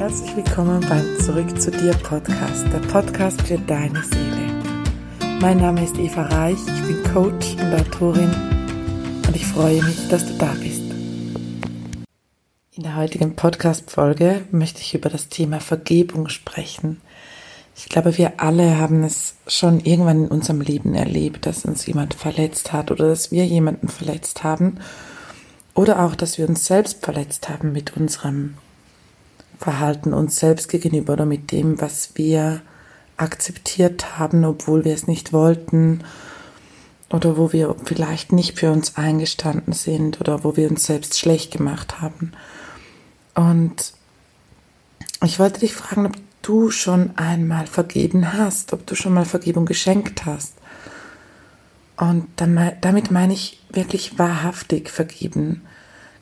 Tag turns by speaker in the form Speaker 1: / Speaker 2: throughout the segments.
Speaker 1: Herzlich willkommen beim Zurück zu dir Podcast, der Podcast für deine Seele. Mein Name ist Eva Reich, ich bin Coach und Autorin und ich freue mich, dass du da bist. In der heutigen Podcast-Folge möchte ich über das Thema Vergebung sprechen. Ich glaube, wir alle haben es schon irgendwann in unserem Leben erlebt, dass uns jemand verletzt hat oder dass wir jemanden verletzt haben oder auch, dass wir uns selbst verletzt haben mit unserem Verhalten uns selbst gegenüber oder mit dem, was wir akzeptiert haben, obwohl wir es nicht wollten oder wo wir vielleicht nicht für uns eingestanden sind oder wo wir uns selbst schlecht gemacht haben. Und ich wollte dich fragen, ob du schon einmal vergeben hast, ob du schon mal Vergebung geschenkt hast. Und damit meine ich wirklich wahrhaftig vergeben.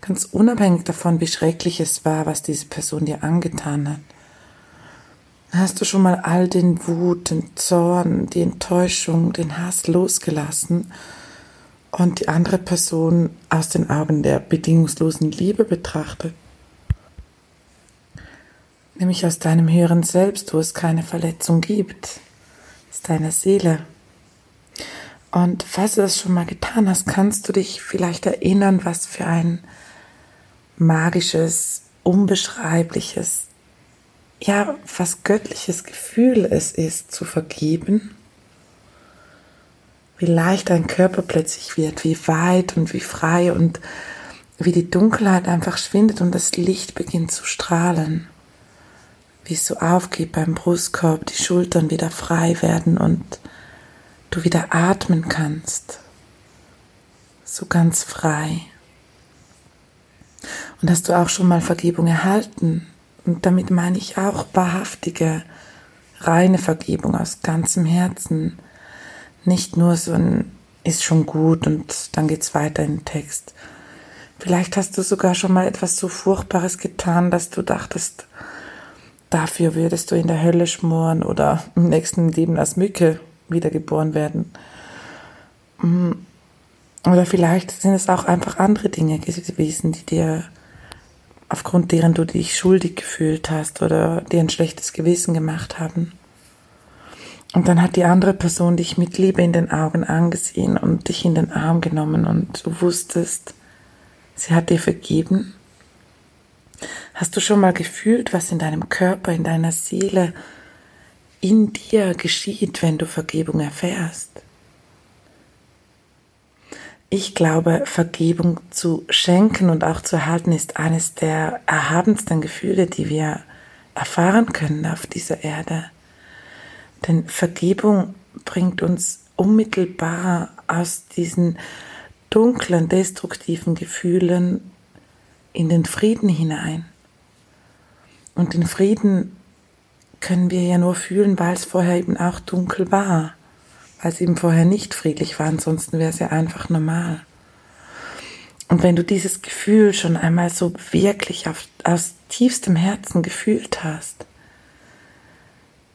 Speaker 1: Ganz unabhängig davon, wie schrecklich es war, was diese Person dir angetan hat. Hast du schon mal all den Wut, den Zorn, die Enttäuschung, den Hass losgelassen und die andere Person aus den Augen der bedingungslosen Liebe betrachtet? Nämlich aus deinem höheren Selbst, wo es keine Verletzung gibt, aus deiner Seele. Und falls du das schon mal getan hast, kannst du dich vielleicht erinnern, was für ein magisches, unbeschreibliches, ja, fast göttliches Gefühl es ist, zu vergeben. Wie leicht dein Körper plötzlich wird, wie weit und wie frei und wie die Dunkelheit einfach schwindet und das Licht beginnt zu strahlen. Wie es so aufgeht beim Brustkorb, die Schultern wieder frei werden und du wieder atmen kannst. So ganz frei. Und hast du auch schon mal Vergebung erhalten? Und damit meine ich auch wahrhaftige, reine Vergebung aus ganzem Herzen. Nicht nur so ein ist schon gut und dann geht's weiter den Text. Vielleicht hast du sogar schon mal etwas so Furchtbares getan, dass du dachtest, dafür würdest du in der Hölle schmoren oder im nächsten Leben als Mücke wiedergeboren werden. Oder vielleicht sind es auch einfach andere Dinge gewesen, die dir aufgrund deren du dich schuldig gefühlt hast oder dir ein schlechtes Gewissen gemacht haben. Und dann hat die andere Person dich mit Liebe in den Augen angesehen und dich in den Arm genommen und du wusstest, sie hat dir vergeben. Hast du schon mal gefühlt, was in deinem Körper, in deiner Seele, in dir geschieht, wenn du Vergebung erfährst? Ich glaube, Vergebung zu schenken und auch zu erhalten ist eines der erhabensten Gefühle, die wir erfahren können auf dieser Erde. Denn Vergebung bringt uns unmittelbar aus diesen dunklen, destruktiven Gefühlen in den Frieden hinein. Und den Frieden können wir ja nur fühlen, weil es vorher eben auch dunkel war weil es eben vorher nicht friedlich war, ansonsten wäre es ja einfach normal. Und wenn du dieses Gefühl schon einmal so wirklich auf, aus tiefstem Herzen gefühlt hast,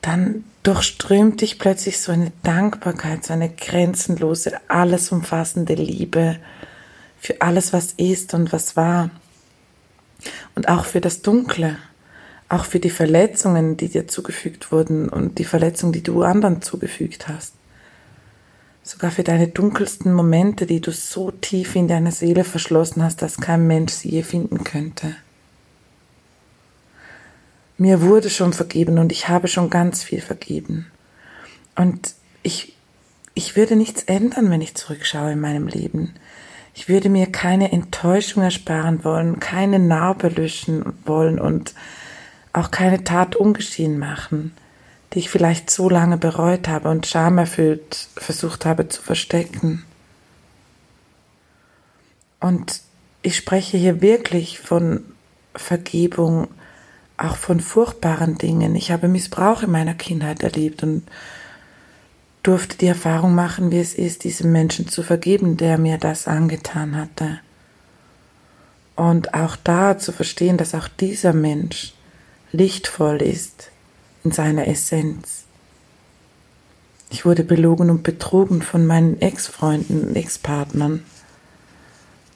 Speaker 1: dann durchströmt dich plötzlich so eine Dankbarkeit, so eine grenzenlose, alles umfassende Liebe für alles, was ist und was war. Und auch für das Dunkle, auch für die Verletzungen, die dir zugefügt wurden und die Verletzungen, die du anderen zugefügt hast sogar für deine dunkelsten Momente, die du so tief in deiner Seele verschlossen hast, dass kein Mensch sie je finden könnte. Mir wurde schon vergeben und ich habe schon ganz viel vergeben. Und ich, ich würde nichts ändern, wenn ich zurückschaue in meinem Leben. Ich würde mir keine Enttäuschung ersparen wollen, keine Narbe löschen wollen und auch keine Tat ungeschehen machen die ich vielleicht so lange bereut habe und schamerfüllt versucht habe zu verstecken. Und ich spreche hier wirklich von Vergebung, auch von furchtbaren Dingen. Ich habe Missbrauch in meiner Kindheit erlebt und durfte die Erfahrung machen, wie es ist, diesem Menschen zu vergeben, der mir das angetan hatte. Und auch da zu verstehen, dass auch dieser Mensch lichtvoll ist, in seiner Essenz. Ich wurde belogen und betrogen von meinen Ex-Freunden und Ex-Partnern.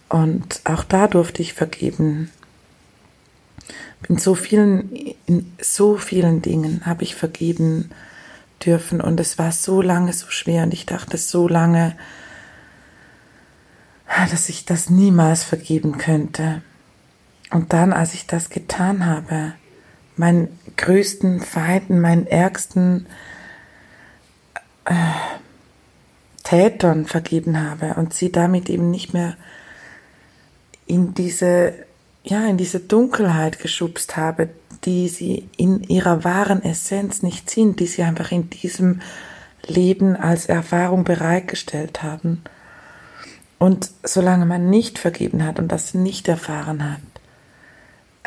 Speaker 1: Und auch da durfte ich vergeben. In so vielen, in so vielen Dingen habe ich vergeben dürfen und es war so lange so schwer und ich dachte so lange, dass ich das niemals vergeben könnte. Und dann, als ich das getan habe, meinen größten Feinden, meinen ärgsten äh, Tätern vergeben habe und sie damit eben nicht mehr in diese, ja, in diese Dunkelheit geschubst habe, die sie in ihrer wahren Essenz nicht sind, die sie einfach in diesem Leben als Erfahrung bereitgestellt haben. Und solange man nicht vergeben hat und das nicht erfahren hat,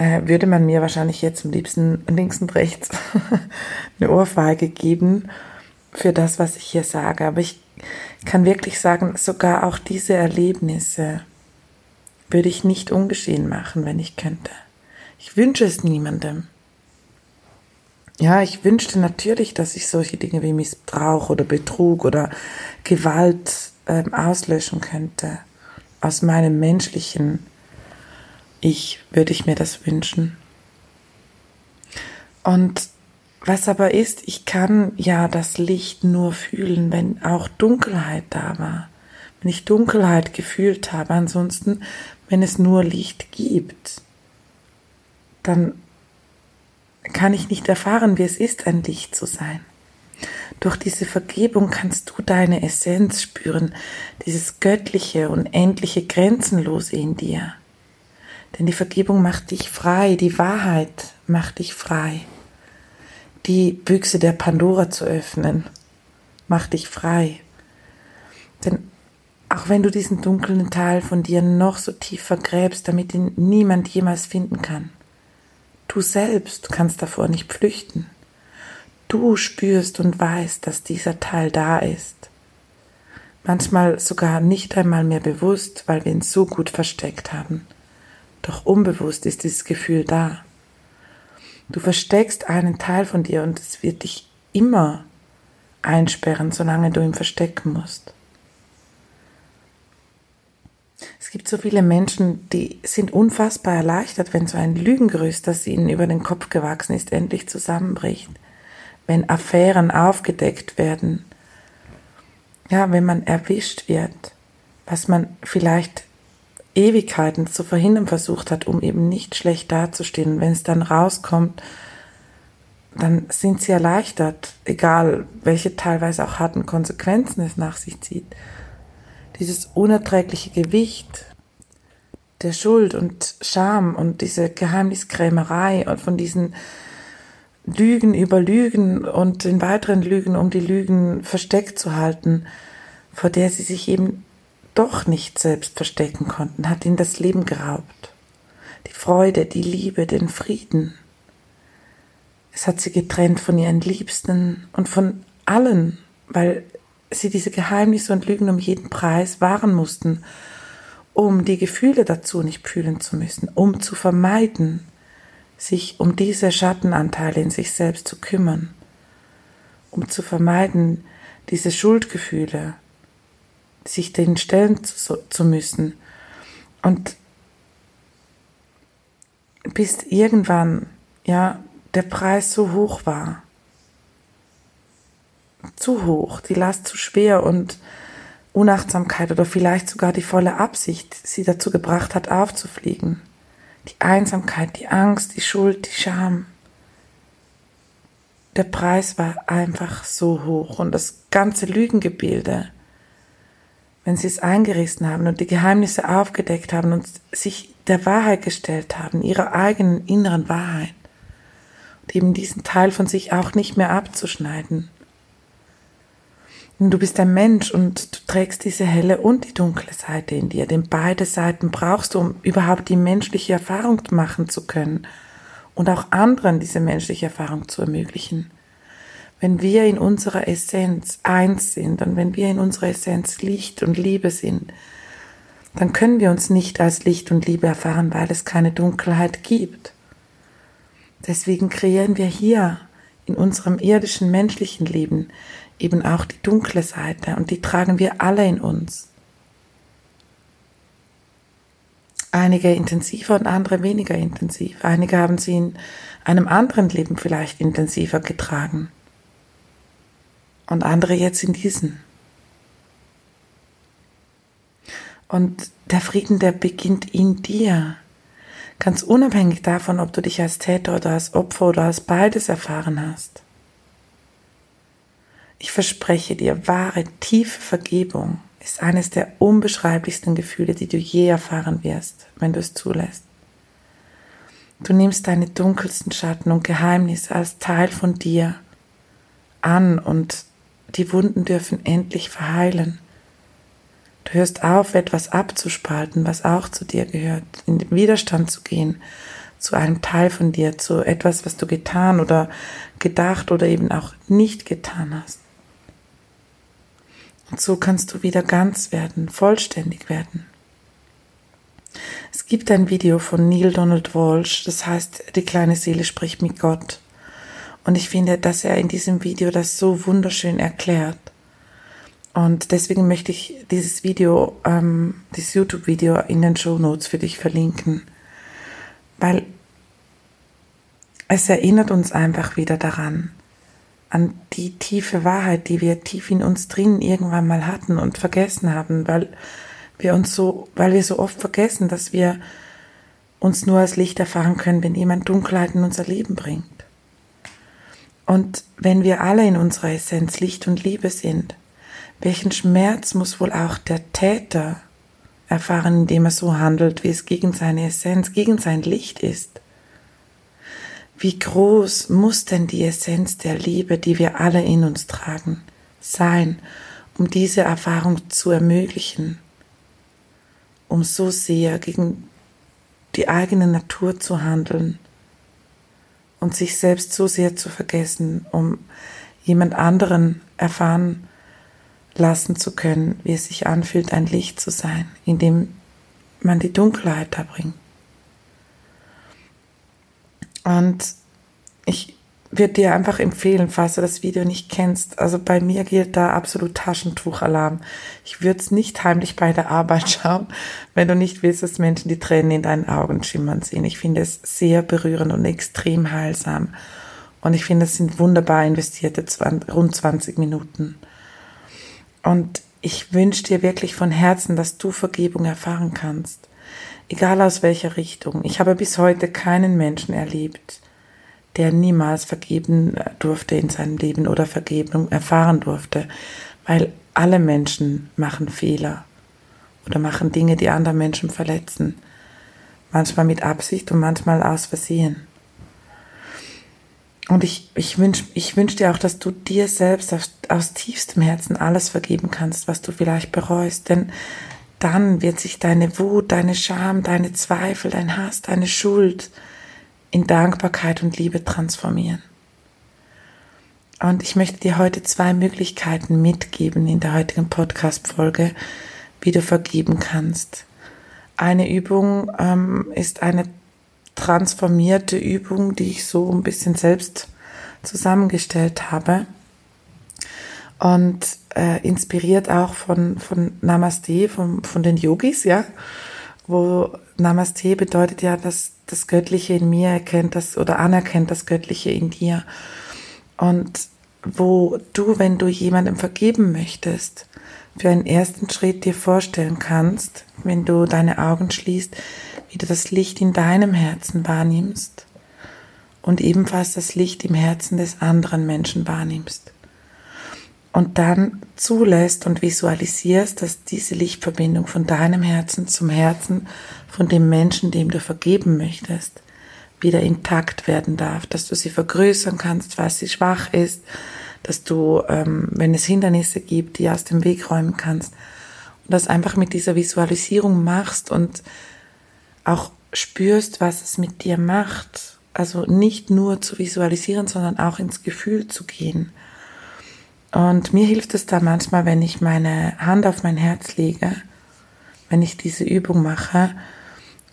Speaker 1: äh, würde man mir wahrscheinlich jetzt am liebsten links und rechts eine Ohrfeige geben für das, was ich hier sage. Aber ich kann wirklich sagen, sogar auch diese Erlebnisse würde ich nicht ungeschehen machen, wenn ich könnte. Ich wünsche es niemandem. Ja, ich wünschte natürlich, dass ich solche Dinge wie Missbrauch oder Betrug oder Gewalt ähm, auslöschen könnte. Aus meinem menschlichen Ich würde ich mir das wünschen. Und was aber ist, ich kann ja das Licht nur fühlen, wenn auch Dunkelheit da war. Wenn ich Dunkelheit gefühlt habe, ansonsten, wenn es nur Licht gibt, dann kann ich nicht erfahren, wie es ist, ein Licht zu sein. Durch diese Vergebung kannst du deine Essenz spüren, dieses göttliche und endliche Grenzenlose in dir. Denn die Vergebung macht dich frei, die Wahrheit macht dich frei. Die Büchse der Pandora zu öffnen, macht dich frei. Denn auch wenn du diesen dunklen Teil von dir noch so tief vergräbst, damit ihn niemand jemals finden kann, du selbst kannst davor nicht flüchten. Du spürst und weißt, dass dieser Teil da ist. Manchmal sogar nicht einmal mehr bewusst, weil wir ihn so gut versteckt haben. Doch unbewusst ist dieses Gefühl da. Du versteckst einen Teil von dir und es wird dich immer einsperren, solange du ihn verstecken musst. Es gibt so viele Menschen, die sind unfassbar erleichtert, wenn so ein Lügengerüst, das ihnen über den Kopf gewachsen ist, endlich zusammenbricht wenn Affären aufgedeckt werden, ja, wenn man erwischt wird, was man vielleicht Ewigkeiten zu verhindern versucht hat, um eben nicht schlecht dazustehen. Wenn es dann rauskommt, dann sind sie erleichtert, egal welche teilweise auch harten Konsequenzen es nach sich zieht. Dieses unerträgliche Gewicht der Schuld und Scham und diese Geheimniskrämerei und von diesen Lügen über Lügen und den weiteren Lügen, um die Lügen versteckt zu halten, vor der sie sich eben doch nicht selbst verstecken konnten, hat ihnen das Leben geraubt. Die Freude, die Liebe, den Frieden. Es hat sie getrennt von ihren Liebsten und von allen, weil sie diese Geheimnisse und Lügen um jeden Preis wahren mussten, um die Gefühle dazu nicht fühlen zu müssen, um zu vermeiden, sich um diese Schattenanteile in sich selbst zu kümmern, um zu vermeiden, diese Schuldgefühle, sich denen stellen zu, zu müssen. Und bis irgendwann, ja, der Preis so hoch war, zu hoch, die Last zu schwer und Unachtsamkeit oder vielleicht sogar die volle Absicht sie dazu gebracht hat, aufzufliegen die Einsamkeit, die Angst, die Schuld, die Scham. Der Preis war einfach so hoch und das ganze Lügengebilde, wenn sie es eingerissen haben und die Geheimnisse aufgedeckt haben und sich der Wahrheit gestellt haben, ihrer eigenen inneren Wahrheit und eben diesen Teil von sich auch nicht mehr abzuschneiden Du bist ein Mensch und du trägst diese helle und die dunkle Seite in dir, denn beide Seiten brauchst du, um überhaupt die menschliche Erfahrung machen zu können und auch anderen diese menschliche Erfahrung zu ermöglichen. Wenn wir in unserer Essenz eins sind und wenn wir in unserer Essenz Licht und Liebe sind, dann können wir uns nicht als Licht und Liebe erfahren, weil es keine Dunkelheit gibt. Deswegen kreieren wir hier in unserem irdischen menschlichen Leben eben auch die dunkle Seite und die tragen wir alle in uns. Einige intensiver und andere weniger intensiv. Einige haben sie in einem anderen Leben vielleicht intensiver getragen. Und andere jetzt in diesen. Und der Frieden, der beginnt in dir. Ganz unabhängig davon, ob du dich als Täter oder als Opfer oder als beides erfahren hast. Ich verspreche dir, wahre, tiefe Vergebung ist eines der unbeschreiblichsten Gefühle, die du je erfahren wirst, wenn du es zulässt. Du nimmst deine dunkelsten Schatten und Geheimnisse als Teil von dir an und die Wunden dürfen endlich verheilen. Du hörst auf, etwas abzuspalten, was auch zu dir gehört, in den Widerstand zu gehen, zu einem Teil von dir, zu etwas, was du getan oder gedacht oder eben auch nicht getan hast. Und so kannst du wieder ganz werden, vollständig werden. Es gibt ein Video von Neil Donald Walsh, das heißt, die kleine Seele spricht mit Gott. Und ich finde, dass er in diesem Video das so wunderschön erklärt. Und deswegen möchte ich dieses Video, ähm, dieses YouTube-Video in den Show Notes für dich verlinken, weil es erinnert uns einfach wieder daran, an die tiefe Wahrheit, die wir tief in uns drin irgendwann mal hatten und vergessen haben, weil wir uns so, weil wir so oft vergessen, dass wir uns nur als Licht erfahren können, wenn jemand Dunkelheit in unser Leben bringt. Und wenn wir alle in unserer Essenz Licht und Liebe sind, welchen Schmerz muss wohl auch der Täter erfahren, indem er so handelt, wie es gegen seine Essenz, gegen sein Licht ist? Wie groß muss denn die Essenz der Liebe, die wir alle in uns tragen, sein, um diese Erfahrung zu ermöglichen, um so sehr gegen die eigene Natur zu handeln und sich selbst so sehr zu vergessen, um jemand anderen erfahren lassen zu können, wie es sich anfühlt, ein Licht zu sein, in dem man die Dunkelheit da bringt. Und ich würde dir einfach empfehlen, falls du das Video nicht kennst. Also bei mir gilt da absolut Taschentuchalarm. Ich würde es nicht heimlich bei der Arbeit schauen, wenn du nicht willst, dass Menschen die Tränen in deinen Augen schimmern sehen. Ich finde es sehr berührend und extrem heilsam. Und ich finde, es sind wunderbar investierte 20, rund 20 Minuten. Und ich wünsche dir wirklich von Herzen, dass du Vergebung erfahren kannst egal aus welcher Richtung. Ich habe bis heute keinen Menschen erlebt, der niemals vergeben durfte in seinem Leben oder Vergebung erfahren durfte, weil alle Menschen machen Fehler oder machen Dinge, die andere Menschen verletzen. Manchmal mit Absicht und manchmal aus Versehen. Und ich, ich wünsche ich wünsch dir auch, dass du dir selbst aus, aus tiefstem Herzen alles vergeben kannst, was du vielleicht bereust. Denn dann wird sich deine Wut, deine Scham, deine Zweifel, dein Hass, deine Schuld in Dankbarkeit und Liebe transformieren. Und ich möchte dir heute zwei Möglichkeiten mitgeben in der heutigen Podcast-Folge, wie du vergeben kannst. Eine Übung ähm, ist eine transformierte Übung, die ich so ein bisschen selbst zusammengestellt habe und äh, inspiriert auch von, von Namaste, von, von den Yogis, ja, wo Namaste bedeutet ja, dass das Göttliche in mir erkennt das oder anerkennt das Göttliche in dir. Und wo du, wenn du jemandem vergeben möchtest, für einen ersten Schritt dir vorstellen kannst, wenn du deine Augen schließt, wie du das Licht in deinem Herzen wahrnimmst und ebenfalls das Licht im Herzen des anderen Menschen wahrnimmst und dann zulässt und visualisierst, dass diese Lichtverbindung von deinem Herzen zum Herzen von dem Menschen, dem du vergeben möchtest, wieder intakt werden darf, dass du sie vergrößern kannst, weil sie schwach ist, dass du, ähm, wenn es Hindernisse gibt, die aus dem Weg räumen kannst. Und das einfach mit dieser Visualisierung machst und auch spürst, was es mit dir macht. Also nicht nur zu visualisieren, sondern auch ins Gefühl zu gehen und mir hilft es da manchmal, wenn ich meine Hand auf mein Herz lege, wenn ich diese Übung mache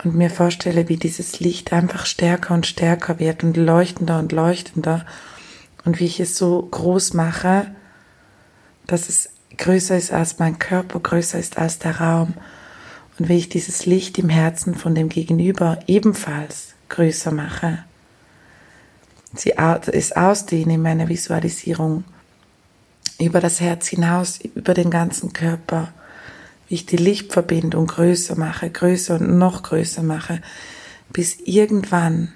Speaker 1: und mir vorstelle, wie dieses Licht einfach stärker und stärker wird und leuchtender und leuchtender und wie ich es so groß mache, dass es größer ist als mein Körper, größer ist als der Raum Und wie ich dieses Licht im Herzen von dem Gegenüber ebenfalls größer mache, sie es ausdehne in meiner Visualisierung über das Herz hinaus, über den ganzen Körper, wie ich die Lichtverbindung größer mache, größer und noch größer mache, bis irgendwann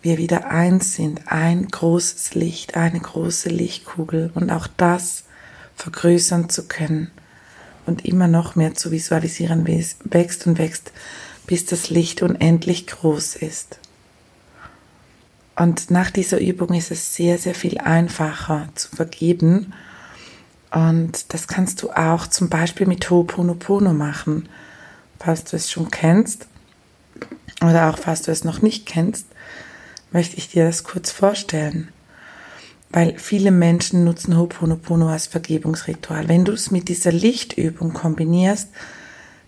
Speaker 1: wir wieder eins sind, ein großes Licht, eine große Lichtkugel und auch das vergrößern zu können und immer noch mehr zu visualisieren, wie es wächst und wächst, bis das Licht unendlich groß ist. Und nach dieser Übung ist es sehr, sehr viel einfacher zu vergeben. Und das kannst du auch zum Beispiel mit Ho'oponopono machen, falls du es schon kennst. Oder auch falls du es noch nicht kennst, möchte ich dir das kurz vorstellen weil viele Menschen nutzen Ho'oponopono als Vergebungsritual. Wenn du es mit dieser Lichtübung kombinierst,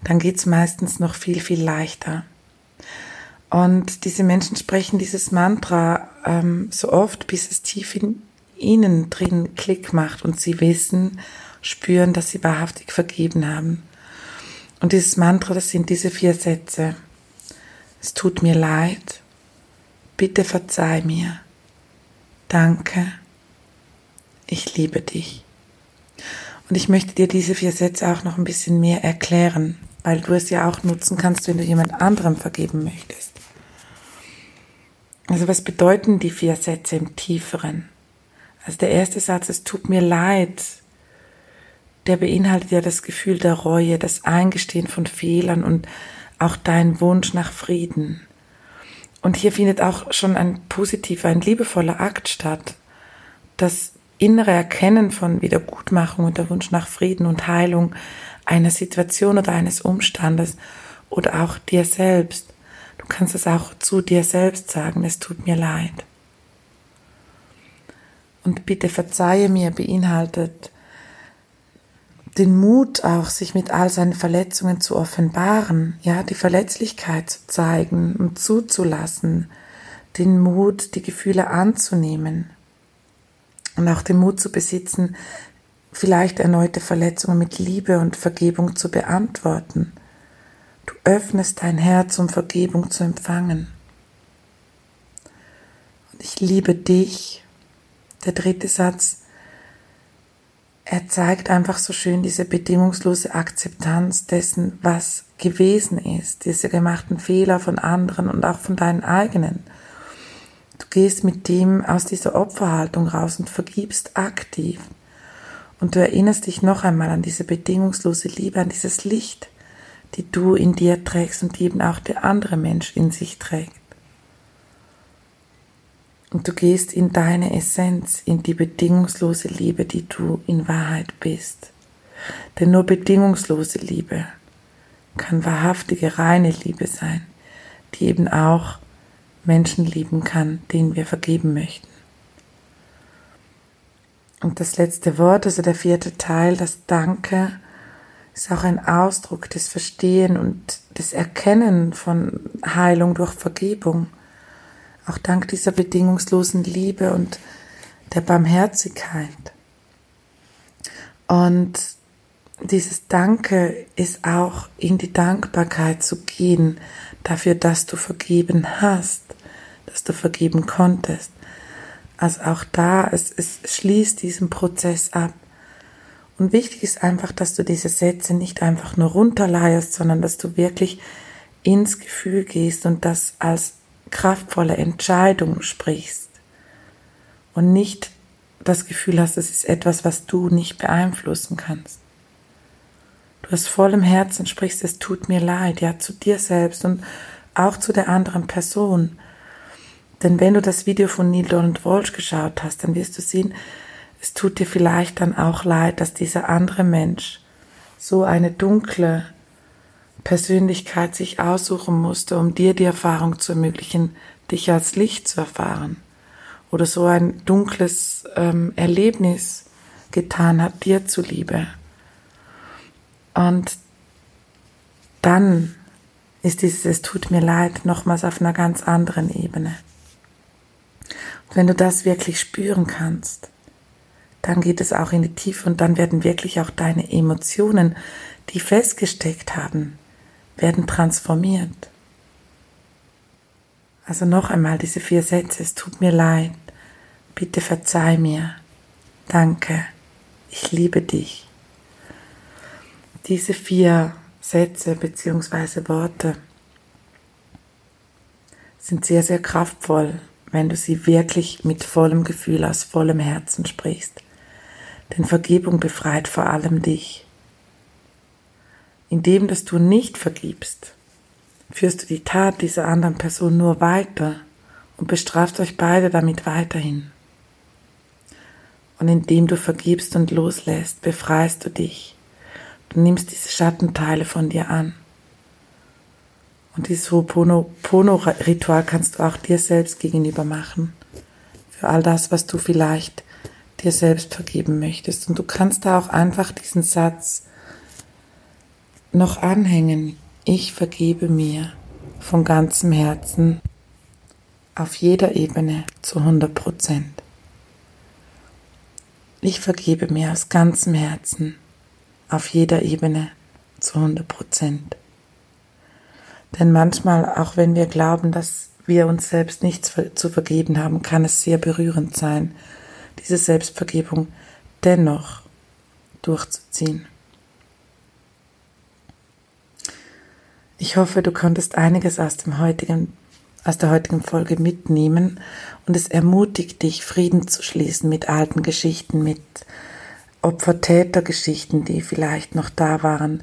Speaker 1: dann geht's meistens noch viel, viel leichter. Und diese Menschen sprechen dieses Mantra ähm, so oft, bis es tief in ihnen drin Klick macht und sie wissen, spüren, dass sie wahrhaftig vergeben haben. Und dieses Mantra, das sind diese vier Sätze. Es tut mir leid. Bitte verzeih mir. Danke ich liebe dich. Und ich möchte dir diese vier Sätze auch noch ein bisschen mehr erklären, weil du es ja auch nutzen kannst, wenn du jemand anderem vergeben möchtest. Also was bedeuten die vier Sätze im tieferen? Also der erste Satz, es tut mir leid, der beinhaltet ja das Gefühl der Reue, das Eingestehen von Fehlern und auch dein Wunsch nach Frieden. Und hier findet auch schon ein positiver, ein liebevoller Akt statt, das innere Erkennen von Wiedergutmachung und der Wunsch nach Frieden und Heilung einer Situation oder eines Umstandes oder auch dir selbst. Du kannst es auch zu dir selbst sagen, es tut mir leid. Und bitte verzeihe mir beinhaltet den Mut auch, sich mit all seinen Verletzungen zu offenbaren, ja, die Verletzlichkeit zu zeigen und zuzulassen, den Mut, die Gefühle anzunehmen und auch den Mut zu besitzen, vielleicht erneute Verletzungen mit Liebe und Vergebung zu beantworten. Du öffnest dein Herz, um Vergebung zu empfangen. Und ich liebe dich. Der dritte Satz, er zeigt einfach so schön diese bedingungslose Akzeptanz dessen, was gewesen ist, diese gemachten Fehler von anderen und auch von deinen eigenen. Du gehst mit dem aus dieser Opferhaltung raus und vergibst aktiv. Und du erinnerst dich noch einmal an diese bedingungslose Liebe, an dieses Licht, die du in dir trägst und die eben auch der andere Mensch in sich trägt. Und du gehst in deine Essenz, in die bedingungslose Liebe, die du in Wahrheit bist. Denn nur bedingungslose Liebe kann wahrhaftige, reine Liebe sein, die eben auch Menschen lieben kann, denen wir vergeben möchten. Und das letzte Wort, also der vierte Teil, das Danke, ist auch ein Ausdruck des Verstehen und des Erkennen von Heilung durch Vergebung. Auch dank dieser bedingungslosen Liebe und der Barmherzigkeit. Und dieses Danke ist auch in die Dankbarkeit zu gehen dafür, dass du vergeben hast, dass du vergeben konntest. Also auch da, es, es schließt diesen Prozess ab. Und wichtig ist einfach, dass du diese Sätze nicht einfach nur runterleierst, sondern dass du wirklich ins Gefühl gehst und das als kraftvolle Entscheidung sprichst. Und nicht das Gefühl hast, es ist etwas, was du nicht beeinflussen kannst. Du hast voll im Herzen sprichst, es tut mir leid, ja, zu dir selbst und auch zu der anderen Person. Denn wenn du das Video von Neil Donald Walsh geschaut hast, dann wirst du sehen, es tut dir vielleicht dann auch leid, dass dieser andere Mensch so eine dunkle Persönlichkeit sich aussuchen musste, um dir die Erfahrung zu ermöglichen, dich als Licht zu erfahren. Oder so ein dunkles ähm, Erlebnis getan hat, dir zuliebe. Und dann ist dieses Es tut mir leid nochmals auf einer ganz anderen Ebene. Wenn du das wirklich spüren kannst, dann geht es auch in die Tiefe und dann werden wirklich auch deine Emotionen, die festgesteckt haben, werden transformiert. Also noch einmal diese vier Sätze, es tut mir leid, bitte verzeih mir, danke, ich liebe dich. Diese vier Sätze bzw. Worte sind sehr, sehr kraftvoll, wenn du sie wirklich mit vollem Gefühl aus vollem Herzen sprichst. Denn Vergebung befreit vor allem dich. Indem, dass du nicht vergibst, führst du die Tat dieser anderen Person nur weiter und bestrafst euch beide damit weiterhin. Und indem du vergibst und loslässt, befreist du dich. Du nimmst diese Schattenteile von dir an. Und dieses Ho'opono-Ritual kannst du auch dir selbst gegenüber machen. Für all das, was du vielleicht dir selbst vergeben möchtest. Und du kannst da auch einfach diesen Satz noch anhängen ich vergebe mir von ganzem Herzen auf jeder Ebene zu 100 Prozent. Ich vergebe mir aus ganzem Herzen auf jeder Ebene zu 100 Prozent. Denn manchmal, auch wenn wir glauben, dass wir uns selbst nichts zu vergeben haben, kann es sehr berührend sein, diese Selbstvergebung dennoch durchzuziehen. Ich hoffe, du konntest einiges aus dem heutigen aus der heutigen Folge mitnehmen und es ermutigt dich, Frieden zu schließen mit alten Geschichten, mit Opfer-Täter-Geschichten, die vielleicht noch da waren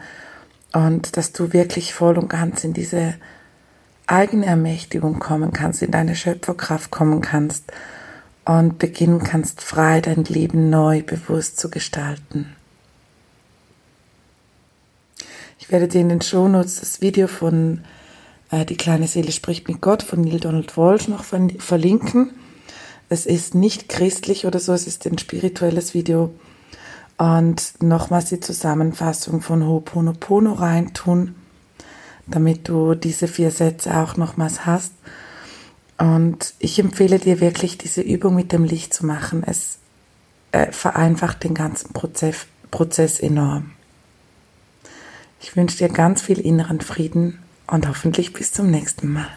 Speaker 1: und dass du wirklich voll und ganz in diese eigene Ermächtigung kommen kannst, in deine Schöpferkraft kommen kannst und beginnen kannst, frei dein Leben neu bewusst zu gestalten. Ich werde dir in den Shownotes das Video von äh, Die kleine Seele spricht mit Gott von Neil Donald Walsh noch verlinken. Es ist nicht christlich oder so, es ist ein spirituelles Video. Und nochmals die Zusammenfassung von Ho'oponopono reintun, damit du diese vier Sätze auch nochmals hast. Und ich empfehle dir wirklich, diese Übung mit dem Licht zu machen. Es äh, vereinfacht den ganzen Prozess, Prozess enorm. Ich wünsche dir ganz viel inneren Frieden und hoffentlich bis zum nächsten Mal.